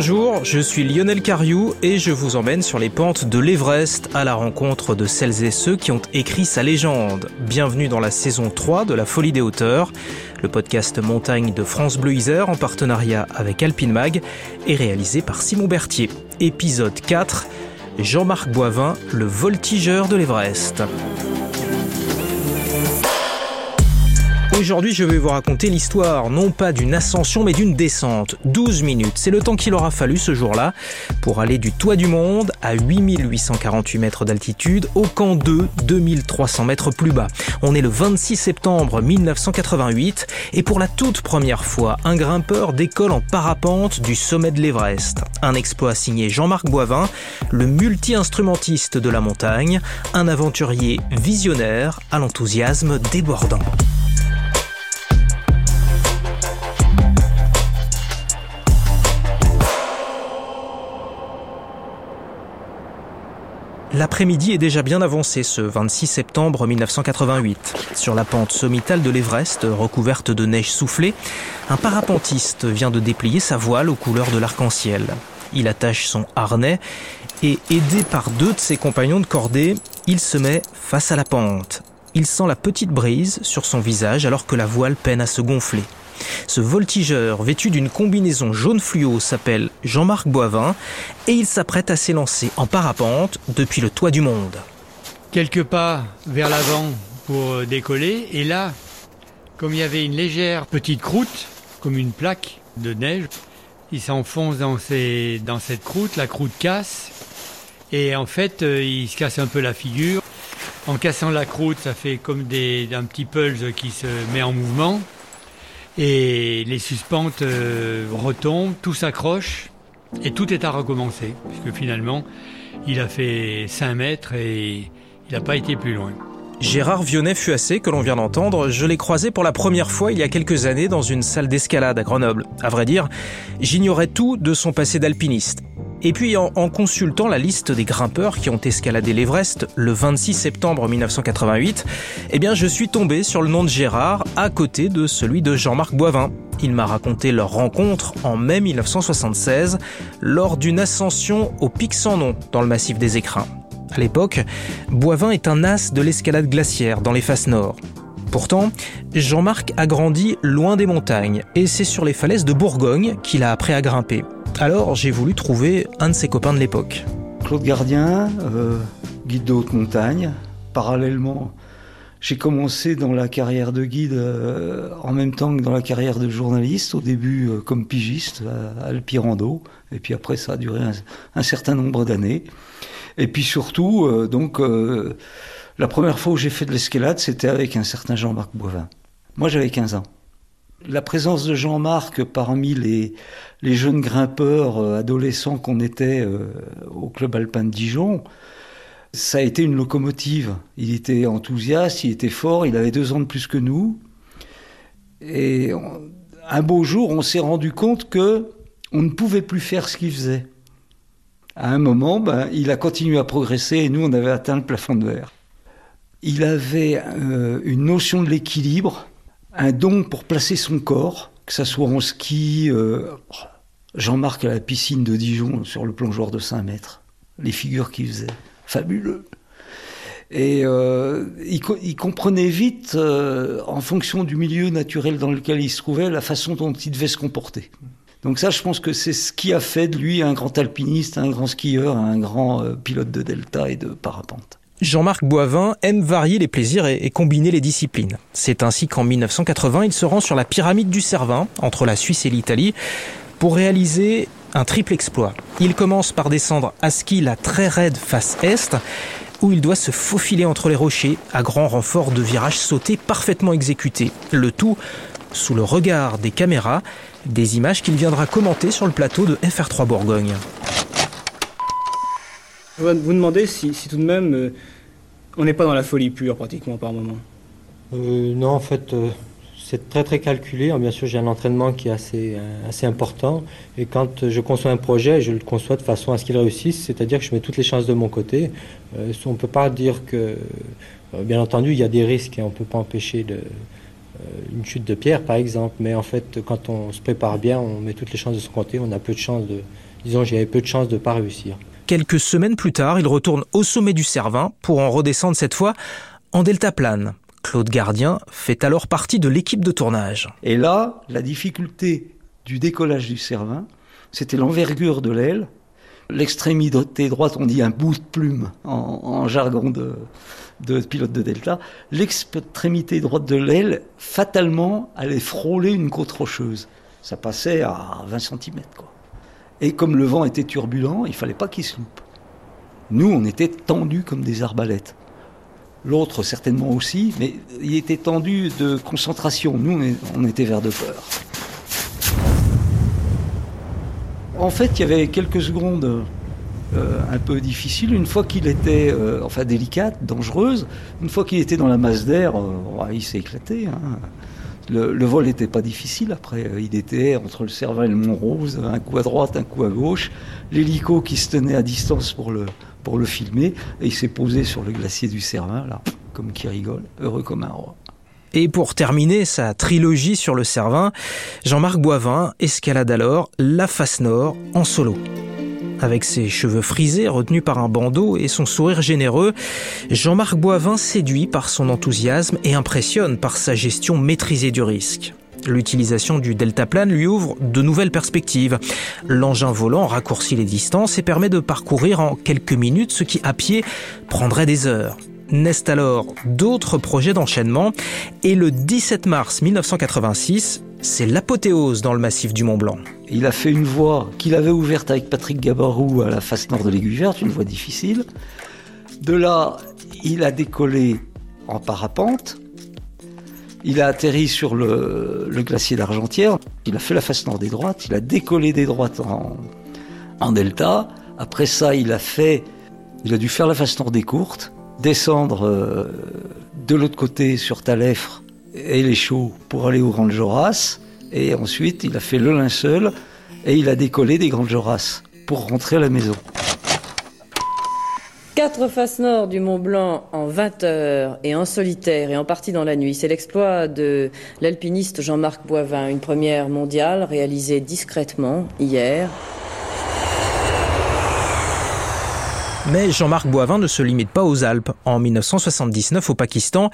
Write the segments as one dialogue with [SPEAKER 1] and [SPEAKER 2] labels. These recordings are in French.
[SPEAKER 1] Bonjour, je suis Lionel Cariou et je vous emmène sur les pentes de l'Everest à la rencontre de celles et ceux qui ont écrit sa légende. Bienvenue dans la saison 3 de La Folie des Hauteurs, le podcast montagne de France Bleu Isère en partenariat avec Alpine Mag et réalisé par Simon Berthier. Épisode 4, Jean-Marc Boivin, le voltigeur de l'Everest. Aujourd'hui, je vais vous raconter l'histoire non pas d'une ascension mais d'une descente. 12 minutes, c'est le temps qu'il aura fallu ce jour-là pour aller du toit du monde à 8848 mètres d'altitude au camp 2, 2300 mètres plus bas. On est le 26 septembre 1988 et pour la toute première fois, un grimpeur décolle en parapente du sommet de l'Everest. Un exploit signé Jean-Marc Boivin, le multi-instrumentiste de la montagne, un aventurier visionnaire à l'enthousiasme débordant. L'après-midi est déjà bien avancé ce 26 septembre 1988. Sur la pente sommitale de l'Everest, recouverte de neige soufflée, un parapentiste vient de déplier sa voile aux couleurs de l'arc-en-ciel. Il attache son harnais et, aidé par deux de ses compagnons de cordée, il se met face à la pente. Il sent la petite brise sur son visage alors que la voile peine à se gonfler. Ce voltigeur, vêtu d'une combinaison jaune fluo, s'appelle Jean-Marc Boivin et il s'apprête à s'élancer en parapente depuis le toit du monde.
[SPEAKER 2] Quelques pas vers l'avant pour euh, décoller et là, comme il y avait une légère petite croûte, comme une plaque de neige, il s'enfonce dans, cette croûte, la croûte casse et en fait euh, il se casse un peu la figure. En cassant la croûte, ça fait comme un petit pulse qui se met en mouvement. Et les suspentes euh, retombent, tout s'accroche et tout est à recommencer. Puisque finalement, il a fait 5 mètres et il n'a pas été plus loin.
[SPEAKER 1] Gérard Vionnet-Fuassé, que l'on vient d'entendre, je l'ai croisé pour la première fois il y a quelques années dans une salle d'escalade à Grenoble. À vrai dire, j'ignorais tout de son passé d'alpiniste. Et puis en, consultant la liste des grimpeurs qui ont escaladé l'Everest le 26 septembre 1988, eh bien je suis tombé sur le nom de Gérard à côté de celui de Jean-Marc Boivin. Il m'a raconté leur rencontre en mai 1976 lors d'une ascension au pic sans nom dans le massif des Écrins. À l'époque, Boivin est un as de l'escalade glaciaire dans les faces nord. Pourtant, Jean-Marc a grandi loin des montagnes et c'est sur les falaises de Bourgogne qu'il a appris à grimper. Alors j'ai voulu trouver un de ses copains de l'époque.
[SPEAKER 3] Claude Gardien, euh, guide de haute montagne. Parallèlement, j'ai commencé dans la carrière de guide euh, en même temps que dans la carrière de journaliste, au début euh, comme pigiste à, Alpirando, et puis après ça a duré un, certain nombre d'années. Et puis surtout, donc, la première fois où j'ai fait de l'escalade, c'était avec un certain Jean-Marc Boivin. Moi j'avais 15 ans. La présence de Jean-Marc parmi les, jeunes grimpeurs euh, adolescents qu'on était euh, au club alpin de Dijon, ça a été une locomotive. Il était enthousiaste, il était fort, il avait deux ans de plus que nous. Et un beau jour, on s'est rendu compte que on ne pouvait plus faire ce qu'il faisait. À un moment, ben, il a continué à progresser et nous, on avait atteint le plafond de verre. Il avait euh, une notion de l'équilibre un don pour placer son corps, que ça soit en ski. Euh, Jean-Marc à la piscine de Dijon sur le plongeoir de 5 mètres. Les figures qu'il faisait, fabuleux. Et euh, il, comprenait vite, euh, en fonction du milieu naturel dans lequel il se trouvait, la façon dont il devait se comporter. Donc ça, je pense que c'est ce qui a fait de lui un grand alpiniste, un grand skieur, un grand pilote de delta et de parapente.
[SPEAKER 1] Jean-Marc Boivin aime varier les plaisirs et, combiner les disciplines. C'est ainsi qu'en 1980, il se rend sur la pyramide du Cervin, entre la Suisse et l'Italie, pour réaliser un triple exploit. Il commence par descendre à ski la très raide face est, où il doit se faufiler entre les rochers à grand renfort de virages sautés parfaitement exécutés. Le tout sous le regard des caméras, des images qu'il viendra commenter sur le plateau de FR3 Bourgogne.
[SPEAKER 4] Je vais vous demander si, tout de même euh, on n'est pas dans la folie pure pratiquement par moment.
[SPEAKER 5] Euh, non, en fait, euh, c'est très très calculé. Bien sûr, j'ai un entraînement qui est assez, assez important. Et quand je conçois un projet, je le conçois de façon à ce qu'il réussisse, c'est-à-dire que je mets toutes les chances de mon côté. on ne peut pas dire que, bien entendu, il y a des risques et on ne peut pas empêcher une chute de pierre par exemple. Mais en fait, quand on se prépare bien, on met toutes les chances de se compter, on a peu de chances de, disons, j'avais peu de chances de ne pas réussir.
[SPEAKER 1] Quelques semaines plus tard, il retourne au sommet du Cervin pour en redescendre cette fois en deltaplane. Claude Gardien fait alors partie de l'équipe de tournage.
[SPEAKER 3] Et là, la difficulté du décollage du Cervin, c'était l'envergure de l'aile. L'extrémité droite, on dit un bout de plume en, jargon de, pilote de Delta. L'extrémité droite de l'aile, fatalement, allait frôler une côte rocheuse. Ça passait à 20 cm. Et comme le vent était turbulent, il fallait pas qu'il se loupe. Nous, on était tendus comme des arbalètes. L'autre, certainement aussi, mais il était tendu de concentration. Nous, on était vers de peur. En fait, il y avait quelques secondes euh, un peu difficiles. Une fois qu'il était, euh, enfin délicate, dangereuse, une fois qu'il était dans la masse d'air, euh, il s'est éclaté. Hein. Le, vol n'était pas difficile après. Euh, il était entre le Cervin et le Mont-Rose, un coup à droite, un coup à gauche. L'hélico qui se tenait à distance pour le, filmer. Il s'est posé sur le glacier du Cervin, là, comme qui rigole, heureux comme un roi.
[SPEAKER 1] Et pour terminer sa trilogie sur le Cervin, Jean-Marc Boivin escalade alors la face nord en solo. Avec ses cheveux frisés retenus par un bandeau et son sourire généreux, Jean-Marc Boivin séduit par son enthousiasme et impressionne par sa gestion maîtrisée du risque. L'utilisation du deltaplane lui ouvre de nouvelles perspectives. L'engin volant raccourcit les distances et permet de parcourir en quelques minutes ce qui à pied prendrait des heures. Naissent alors d'autres projets d'enchaînement et le 17 mars 1986, c'est l'apothéose dans le massif du Mont Blanc.
[SPEAKER 3] Il a fait une voie qu'il avait ouverte avec Patrick Gabarou à la face nord de l'Aiguille Verte, une voie difficile. De là, il a décollé en parapente. Il a atterri sur le, glacier d'Argentière. Il a fait la face nord des droites. Il a décollé des droites en, delta. Après ça, il a fait, il a dû faire la face nord des courtes, descendre euh, de l'autre côté sur Talefre et les chauds pour aller au Grand Joras. Et ensuite, il a fait le linceul et il a décollé des Grandes Joras pour rentrer à la maison.
[SPEAKER 6] Quatre faces nord du Mont Blanc en 20 heures et en solitaire et en partie dans la nuit. C'est l'exploit de l'alpiniste Jean-Marc Boivin, une première mondiale réalisée discrètement hier.
[SPEAKER 1] Mais Jean-Marc Boivin ne se limite pas aux Alpes. En 1979, au Pakistan,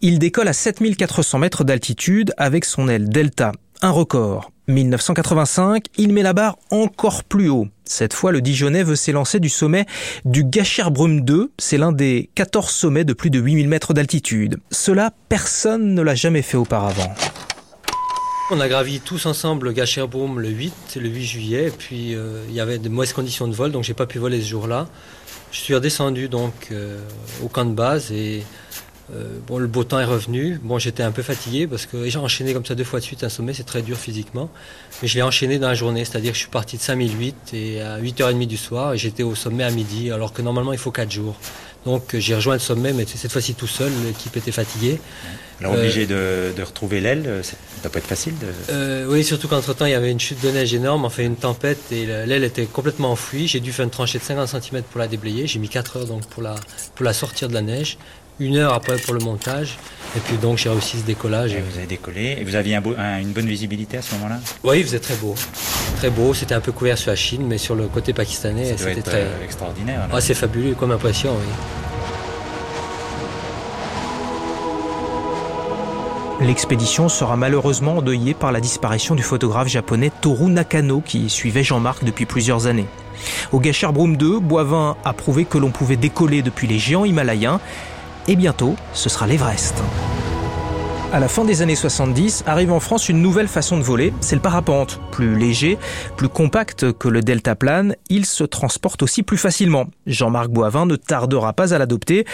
[SPEAKER 1] il décolle à 7400 mètres d'altitude avec son aile Delta. Un record. 1985, il met la barre encore plus haut. Cette fois, le Dijonais veut s'élancer du sommet du Gacherbrum 2. C'est l'un des 14 sommets de plus de 8000 mètres d'altitude. Cela, personne ne l'a jamais fait auparavant.
[SPEAKER 5] On a gravi tous ensemble Gacherbrum le 8, le 8 juillet, puis euh, il y avait de mauvaises conditions de vol, donc j'ai pas pu voler ce jour-là. Je suis redescendu donc euh, au camp de base et euh, bon, le beau temps est revenu. Bon, j'étais un peu fatigué parce que j'ai enchaîné comme ça deux fois de suite un sommet, c'est très dur physiquement. Mais je l'ai enchaîné dans la journée, c'est-à-dire que je suis parti de 5008 et à 8h30 du soir j'étais au sommet à midi, alors que normalement il faut 4 jours. Donc j'ai rejoint le sommet, mais cette fois-ci tout seul, l'équipe était fatiguée.
[SPEAKER 7] Alors obligé de, retrouver l'aile, ça doit pas être facile
[SPEAKER 5] de... oui, surtout qu'entre-temps il y avait une chute de neige énorme, enfin une tempête et l'aile était complètement enfouie. J'ai dû faire une tranchée de 50 cm pour la déblayer. J'ai mis 4 heures donc pour la, pour la sortir de la neige une heure après pour le montage. Et puis donc j'ai réussi ce décollage.
[SPEAKER 7] Et vous avez décollé. Et vous aviez une bonne visibilité à ce moment-là?
[SPEAKER 5] Oui, il faisait très beau. Très beau. C'était un peu couvert sur la Chine, mais sur le côté pakistanais, c'était très
[SPEAKER 7] euh, extraordinaire.
[SPEAKER 5] Ah, c'est fabuleux comme impression, oui.
[SPEAKER 1] L'expédition sera malheureusement endeuillée par la disparition du photographe japonais Toru Nakano qui suivait Jean-Marc depuis plusieurs années. Au Broom 2, Boivin a prouvé que l'on pouvait décoller depuis les géants himalayens et bientôt, ce sera l'Everest. À la fin des années 70, arrive en France une nouvelle façon de voler, c'est le parapente. Plus léger, plus compact que le deltaplane, il se transporte aussi plus facilement. Jean-Marc Boivin ne tardera pas à l'adopter,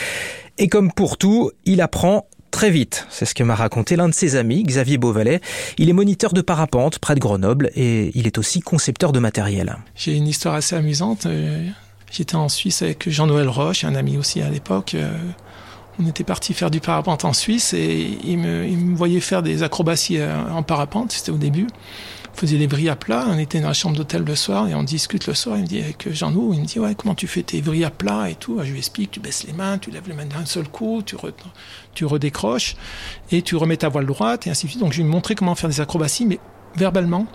[SPEAKER 1] et comme pour tout, il apprend très vite. C'est ce que m'a raconté l'un de ses amis, Xavier Beauvalet. Il est moniteur de parapente près de Grenoble et il est aussi concepteur de matériel.
[SPEAKER 8] J'ai une histoire assez amusante. Euh, j'étais en Suisse avec Jean-Noël Roche, un ami aussi à l'époque. Euh, on était parti faire du parapente en Suisse et il me, voyait faire des acrobaties euh, en parapente, c'était au début. Faisait les vrilles à plat. On était dans la chambre d'hôtel le soir et on discute le soir. Il me dit avec Jean-Nou, il me dit ouais comment tu fais tes vrilles à plat et tout? Je lui explique, tu baisses les mains, tu lèves les mains d'un seul coup, tu, redécroches et tu remets ta voile droite et ainsi de suite. Donc je lui ai montré comment faire des acrobaties, mais verbalement.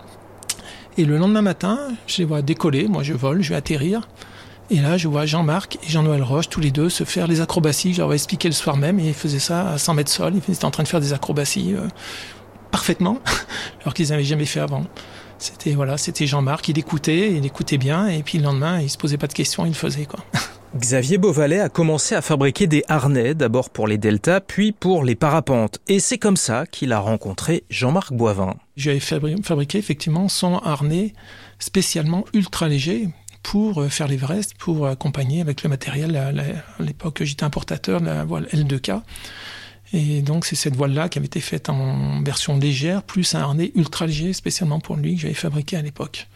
[SPEAKER 8] Et le lendemain matin, je les vois décoller. Moi je vole, je vais atterrir. Et là, je vois Jean-Marc et Jean-Noël Roche, tous les deux, se faire les acrobaties. Je leur ai expliqué le soir même et ils faisaient ça à 100 mètres sol. Ils étaient en train de faire des acrobaties euh, parfaitement, alors qu'ils n'avaient jamais fait avant. C'était voilà, c'était Jean-Marc, il écoutait, il écoutait bien, et puis le lendemain, il se posait pas de questions, il le faisait quoi.
[SPEAKER 1] Xavier Beauvalet a commencé à fabriquer des harnais, d'abord pour les deltas, puis pour les parapentes. Et c'est comme ça qu'il a rencontré Jean-Marc Boivin.
[SPEAKER 8] J'avais fabriqué effectivement son harnais spécialement ultra léger, pour euh, faire l'Everest, pour accompagner avec le matériel. À l'époque, j'étais importateur de la voile L2K. Et donc, c'est cette voile-là qui avait été faite en version légère, plus un harnais ultra léger, spécialement pour lui, que j'avais fabriqué à l'époque.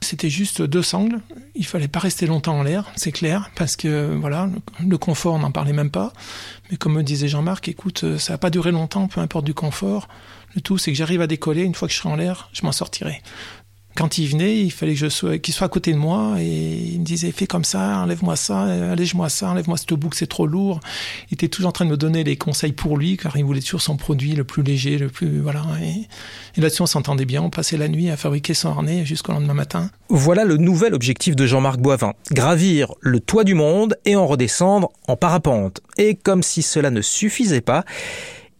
[SPEAKER 8] C'était juste deux sangles. Il fallait pas rester longtemps en l'air, c'est clair, parce que voilà, le confort, on n'en parlait même pas. Mais comme me disait Jean-Marc, écoute, ça va pas durer longtemps, peu importe du confort. Le tout, c'est que j'arrive à décoller. Une fois que je serai en l'air, je m'en sortirai quand il venait, il fallait que je sois, qu'il soit à côté de moi et il me disait fais comme ça, enlève-moi ça, allège-moi ça, enlève-moi ce bouc, c'est trop lourd. Il était toujours en train de me donner les conseils pour lui car il voulait toujours son produit le plus léger, le plus voilà. Et, là-dessus on s'entendait bien. On passait la nuit à fabriquer son harnais jusqu'au lendemain matin.
[SPEAKER 1] Voilà le nouvel objectif de Jean-Marc Boivin gravir le toit du monde et en redescendre en parapente. Et comme si cela ne suffisait pas,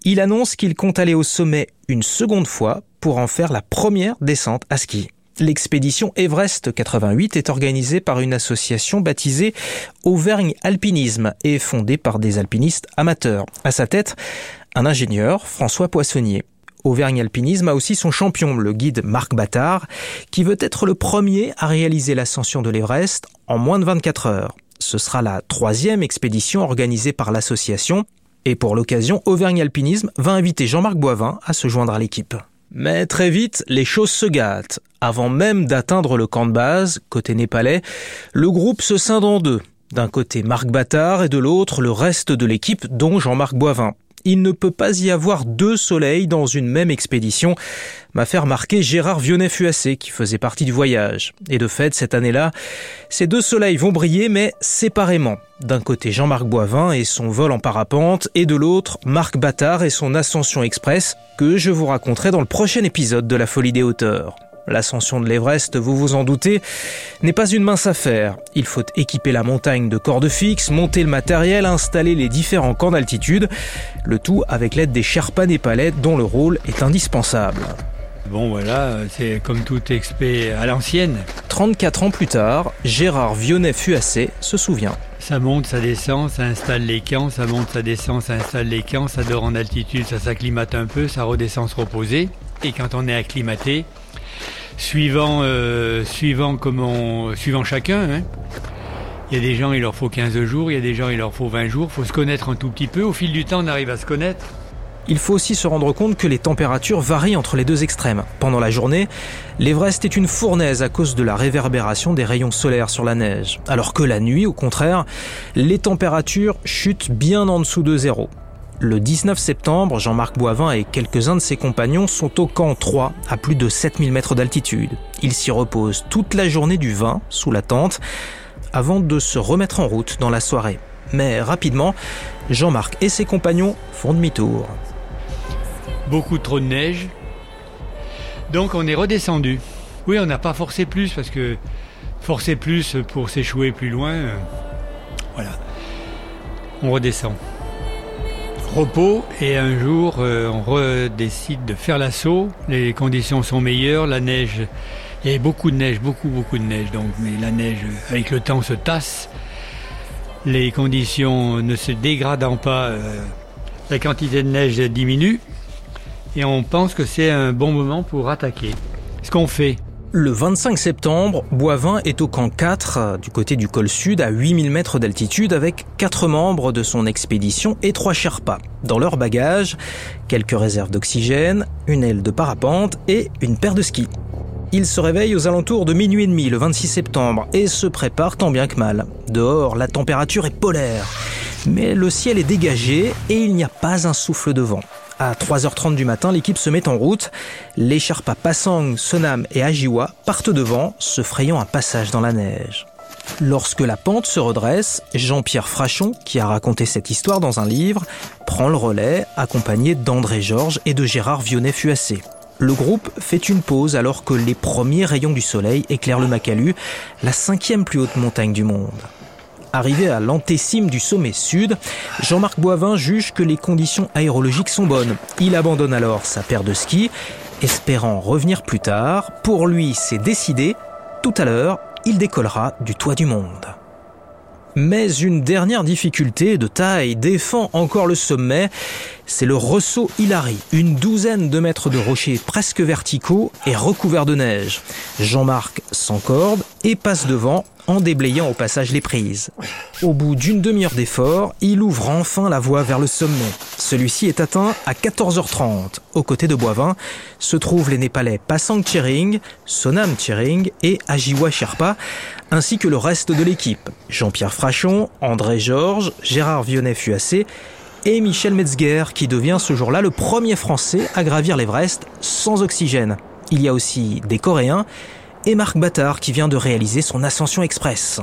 [SPEAKER 1] il annonce qu'il compte aller au sommet une seconde fois pour en faire la première descente à ski. L'expédition Everest 88 est organisée par une association baptisée Auvergne Alpinisme et fondée par des alpinistes amateurs. À sa tête, un ingénieur, François Poissonnier. Auvergne Alpinisme a aussi son champion, le guide Marc Battard, qui veut être le premier à réaliser l'ascension de l'Everest en moins de 24 heures. Ce sera la troisième expédition organisée par l'association, et pour l'occasion, Auvergne Alpinisme va inviter Jean-Marc Boivin à se joindre à l'équipe. Mais très vite, les choses se gâtent. Avant même d'atteindre le camp de base, côté népalais, le groupe se scinde en deux. D'un côté Marc Battard et de l'autre le reste de l'équipe dont Jean-Marc Boivin il ne peut pas y avoir deux soleils dans une même expédition, m'a fait remarquer Gérard Vionnet-Fuassé qui faisait partie du voyage. Et de fait, cette année-là, ces deux soleils vont briller, mais séparément. D'un côté Jean-Marc Boivin et son vol en parapente, et de l'autre Marc Battard et son ascension express, que je vous raconterai dans le prochain épisode de La Folie des hauteurs. L'ascension de l'Everest, vous vous en doutez, n'est pas une mince affaire. Il faut équiper la montagne de cordes fixes, monter le matériel, installer les différents camps d'altitude, le tout avec l'aide des Sherpas népalais dont le rôle est indispensable.
[SPEAKER 2] Bon voilà, c'est comme tout expé à l'ancienne.
[SPEAKER 1] 34 ans plus tard, Gérard Vionnet-Fuassé se souvient.
[SPEAKER 2] Ça monte, ça descend, ça installe les camps, ça monte, ça descend, ça installe les camps, ça dort en altitude, ça s'acclimate un peu, ça redescend se reposer. Et quand on est acclimaté, suivant, euh, suivant, comment, suivant chacun. Hein. Il y a des gens, il leur faut 15 jours, il y a des gens, il leur faut 20 jours. Il faut se connaître un tout petit peu. Au fil du temps, on arrive à se connaître.
[SPEAKER 1] Il faut aussi se rendre compte que les températures varient entre les deux extrêmes. Pendant la journée, l'Everest est une fournaise à cause de la réverbération des rayons solaires sur la neige, alors que la nuit, au contraire, les températures chutent bien en dessous de zéro. Le 19 septembre, Jean-Marc Boivin et quelques-uns de ses compagnons sont au camp 3, à plus de 7000 mètres d'altitude. Ils s'y reposent toute la journée du 20, sous la tente, avant de se remettre en route dans la soirée. Mais rapidement, Jean-Marc et ses compagnons font demi-tour.
[SPEAKER 2] Beaucoup trop de neige. Donc on est redescendu. Oui, on n'a pas forcé plus parce que forcer plus pour s'échouer plus loin, euh, voilà. On redescend repos et un jour euh, on redécide de faire l'assaut. Les conditions sont meilleures, la neige, il beaucoup de neige, beaucoup beaucoup de neige donc, mais la neige avec le temps se tasse. Les conditions ne se dégradant pas, euh, la quantité de neige diminue et on pense que c'est un bon moment pour attaquer. Ce qu'on fait,
[SPEAKER 1] le 25 septembre, Boivin est au camp 4, euh, du côté du col sud, à 8000 mètres d'altitude, avec quatre membres de son expédition et trois Sherpas. Dans leur bagage, quelques réserves d'oxygène, une aile de parapente et une paire de skis. Ils se réveillent aux alentours de minuit et demi le 26 septembre et se préparent tant bien que mal. Dehors, la température est polaire, mais le ciel est dégagé et il n'y a pas un souffle de vent. À 3h30 du matin, l'équipe se met en route. Les Sherpas Pasang, Sonam et Ajiwa partent devant, se frayant un passage dans la neige. Lorsque la pente se redresse, Jean-Pierre Frachon, qui a raconté cette histoire dans un livre, prend le relais, accompagné d'André Georges et de Gérard Vionnet-Fuassé. Le groupe fait une pause alors que les premiers rayons du soleil éclairent le Macalu, la cinquième plus haute montagne du monde. Arrivé à l'antécime du sommet sud, Jean-Marc Boivin juge que les conditions aérologiques sont bonnes. Il abandonne alors sa paire de skis, espérant revenir plus tard. Pour lui, c'est décidé. Tout à l'heure, il décollera du toit du monde. Mais une dernière difficulté de taille défend encore le sommet, c'est le ressaut Hilary, une douzaine de mètres de rochers presque verticaux et recouverts de neige. Jean-Marc s'encorde et passe devant en déblayant au passage les prises. Au bout d'une demi-heure d'effort, il ouvre enfin la voie vers le sommet. Celui-ci est atteint à 14h30. Aux côtés de Boivin se trouvent les Népalais Pasang Chering, Sonam Chering et Ajiwa Sherpa, ainsi que le reste de l'équipe. Jean-Pierre Frachon, André Georges, Gérard Vionnet-Fuassé et Michel Metzger, qui devient ce jour-là le premier Français à gravir l'Everest sans oxygène. Il y a aussi des Coréens et Marc Battard qui vient de réaliser son ascension express.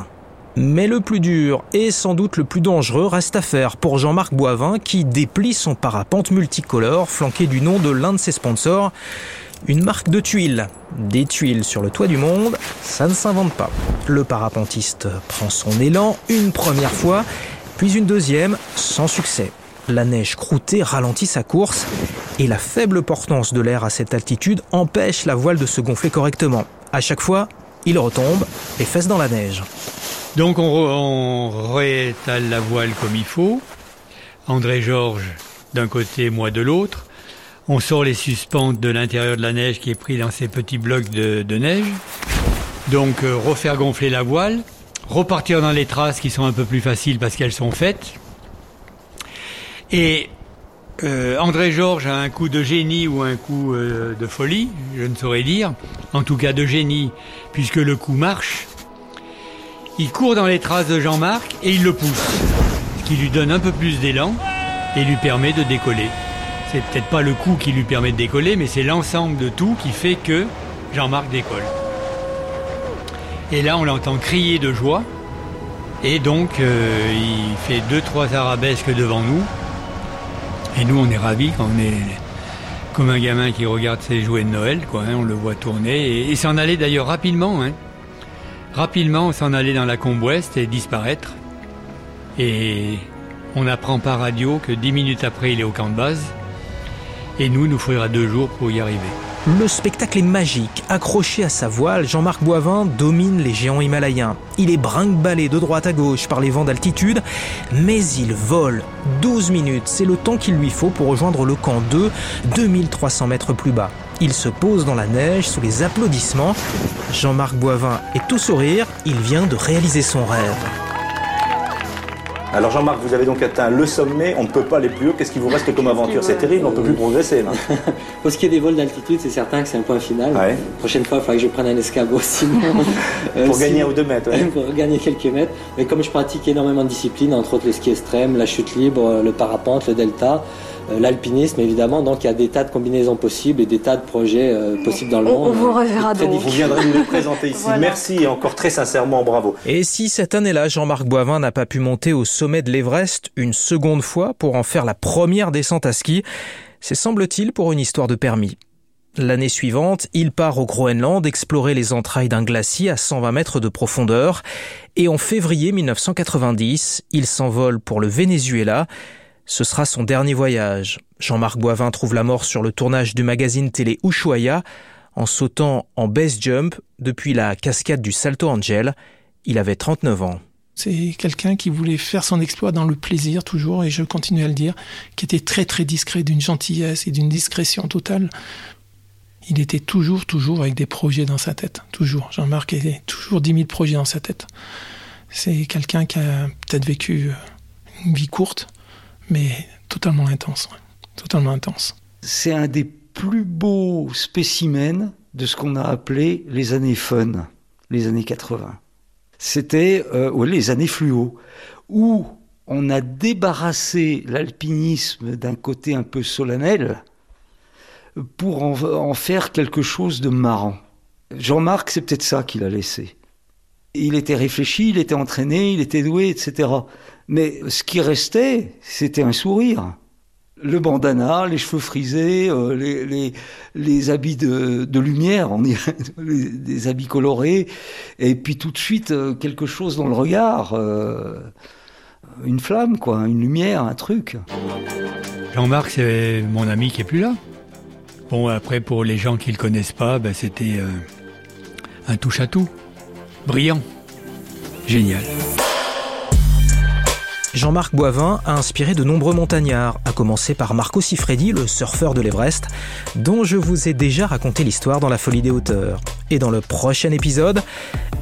[SPEAKER 1] Mais le plus dur et sans doute le plus dangereux reste à faire pour Jean-Marc Boivin qui déplie son parapente multicolore flanqué du nom de l'un de ses sponsors, une marque de tuiles. Des tuiles sur le toit du monde, ça ne s'invente pas. Le parapentiste prend son élan une première fois, puis une deuxième, sans succès. La neige croûtée ralentit sa course et la faible portance de l'air à cette altitude empêche la voile de se gonfler correctement. À chaque fois, il retombe, les fesses dans la neige.
[SPEAKER 2] Donc on, réétale la voile comme il faut. André Georges d'un côté, moi de l'autre. On sort les suspentes de l'intérieur de la neige qui est pris dans ces petits blocs de, neige. Donc euh, refaire gonfler la voile, repartir dans les traces qui sont un peu plus faciles parce qu'elles sont faites. Et euh, André Georges a un coup de génie ou un coup euh, de folie, je ne saurais dire. En tout cas de génie, puisque le coup marche. Il court dans les traces de Jean-Marc et il le pousse, ce qui lui donne un peu plus d'élan et lui permet de décoller. C'est peut-être pas le coup qui lui permet de décoller, mais c'est l'ensemble de tout qui fait que Jean-Marc décolle. Et là, on l'entend crier de joie. Et donc, euh, il fait deux, trois arabesques devant nous. Et nous, on est ravis quand on est comme un gamin qui regarde ses jouets de Noël, quoi. Hein, on le voit tourner et, s'en aller d'ailleurs rapidement. Hein. Rapidement, s'en aller dans la combe ouest et disparaître. Et on apprend par radio que dix minutes après, il est au camp de base. Et nous, nous faudra deux jours pour y arriver.
[SPEAKER 1] Le spectacle est magique. Accroché à sa voile, Jean-Marc Boivin domine les géants himalayens. Il est brinque-ballé de droite à gauche par les vents d'altitude, mais il vole. 12 minutes, c'est le temps qu'il lui faut pour rejoindre le camp 2, 2300 mètres plus bas. Il se pose dans la neige sous les applaudissements. Jean-Marc Boivin est tout sourire, il vient de réaliser son rêve.
[SPEAKER 9] Alors Jean-Marc, vous avez donc atteint le sommet, on ne peut pas aller plus haut. Qu'est-ce qui vous reste comme aventure C'est terrible, on ne peut plus progresser là.
[SPEAKER 10] Pour ce qui est des vols d'altitude, c'est certain que c'est un point final. La prochaine fois, il faudra que je prenne un escabeau sinon.
[SPEAKER 9] Euh, pour gagner un ou deux mètres.
[SPEAKER 10] pour gagner quelques mètres. Mais comme je pratique énormément de disciplines, entre autres le ski extrême, la chute libre, le parapente, le delta, l'alpinisme évidemment. Donc il y a des tas de combinaisons possibles et des tas de projets euh, possibles dans le monde.
[SPEAKER 11] On vous reverra donc.
[SPEAKER 9] Vous viendrez nous les présenter ici. Merci et encore très sincèrement bravo.
[SPEAKER 1] Et si cette année-là, Jean-Marc Boivin n'a pas pu monter au sommet de l'Everest une seconde fois pour en faire la première descente à ski, c'est semble-t-il pour une histoire de permis. L'année suivante, il part au Groenland explorer les entrailles d'un glacier à 120 mètres de profondeur et en février 1990, il s'envole pour le Venezuela ce sera son dernier voyage. Jean-Marc Boivin trouve la mort sur le tournage du magazine télé Ushuaia en sautant en base jump depuis la cascade du Salto Angel. Il avait 39 ans.
[SPEAKER 8] C'est quelqu'un qui voulait faire son exploit dans le plaisir toujours, et je continue à le dire, qui était très très discret, d'une gentillesse et d'une discrétion totale. Il était toujours, toujours avec des projets dans sa tête. Toujours. Jean-Marc avait toujours 10 000 projets dans sa tête. C'est quelqu'un qui a peut-être vécu une vie courte, mais totalement intense. Totalement intense.
[SPEAKER 3] C'est un des plus beaux spécimens de ce qu'on a appelé les années fun, les années 80. C'était euh, les années fluo, où on a débarrassé l'alpinisme d'un côté un peu solennel pour en, faire quelque chose de marrant. Jean-Marc, c'est peut-être ça qu'il a laissé. Il était réfléchi, il était entraîné, il était doué, etc. Mais ce qui restait, c'était un sourire. Le bandana, les cheveux frisés, euh, les, les, habits de, lumière, on des habits colorés, et puis tout de suite euh, quelque chose dans le regard. Euh, une flamme, quoi, une lumière, un truc.
[SPEAKER 2] Jean-Marc, c'est mon ami qui est plus là. Bon, après, pour les gens qui le connaissent pas, ben, c'était un touche-à-tout. Brillant. Génial.
[SPEAKER 1] Jean-Marc Boivin a inspiré de nombreux montagnards, à commencer par Marco Sifredi, le surfeur de l'Everest, dont je vous ai déjà raconté l'histoire dans La Folie des hauteurs. Et dans le prochain épisode,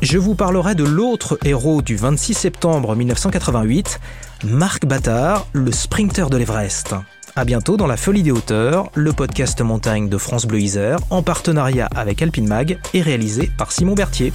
[SPEAKER 1] je vous parlerai de l'autre héros du 26 septembre 1988, Marc Battard, le sprinter de l'Everest. À bientôt dans La Folie des hauteurs, le podcast montagne de France Bleu Isère, en partenariat avec Alpine Mag et réalisé par Simon Berthier.